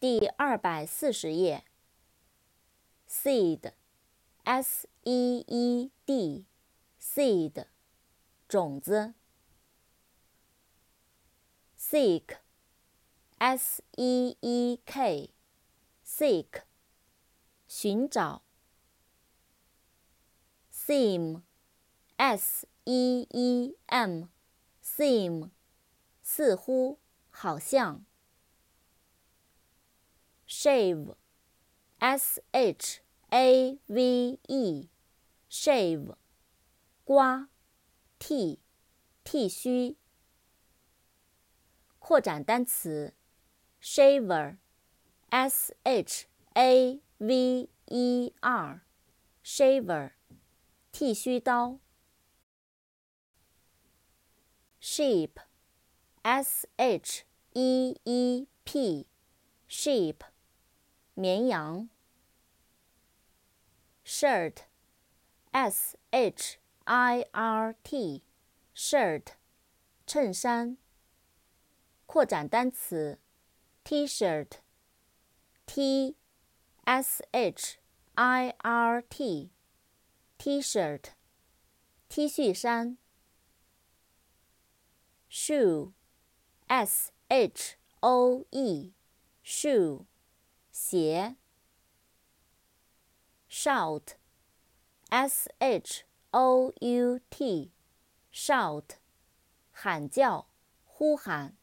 第二百四十页。seed，s e e d，seed，种子。seek，s e e k，seek，寻找。seem，s e e m，seem，似乎，好像。shave，s-h-a-v-e，shave，刮，剃，剃须。扩展单词，shaver，s-h-a-v-e-r，shaver，剃须刀。sheep，s-h-e-e-p，sheep。 绵羊。shirt，s-h-i-r-t，shirt，衬衫。扩展单词，T-shirt，T-S-H-I-R-T，T-shirt，T 恤衫。shoe，S-H-O-E，shoe。 鞋，shout，s h o u t，shout，喊叫，呼喊。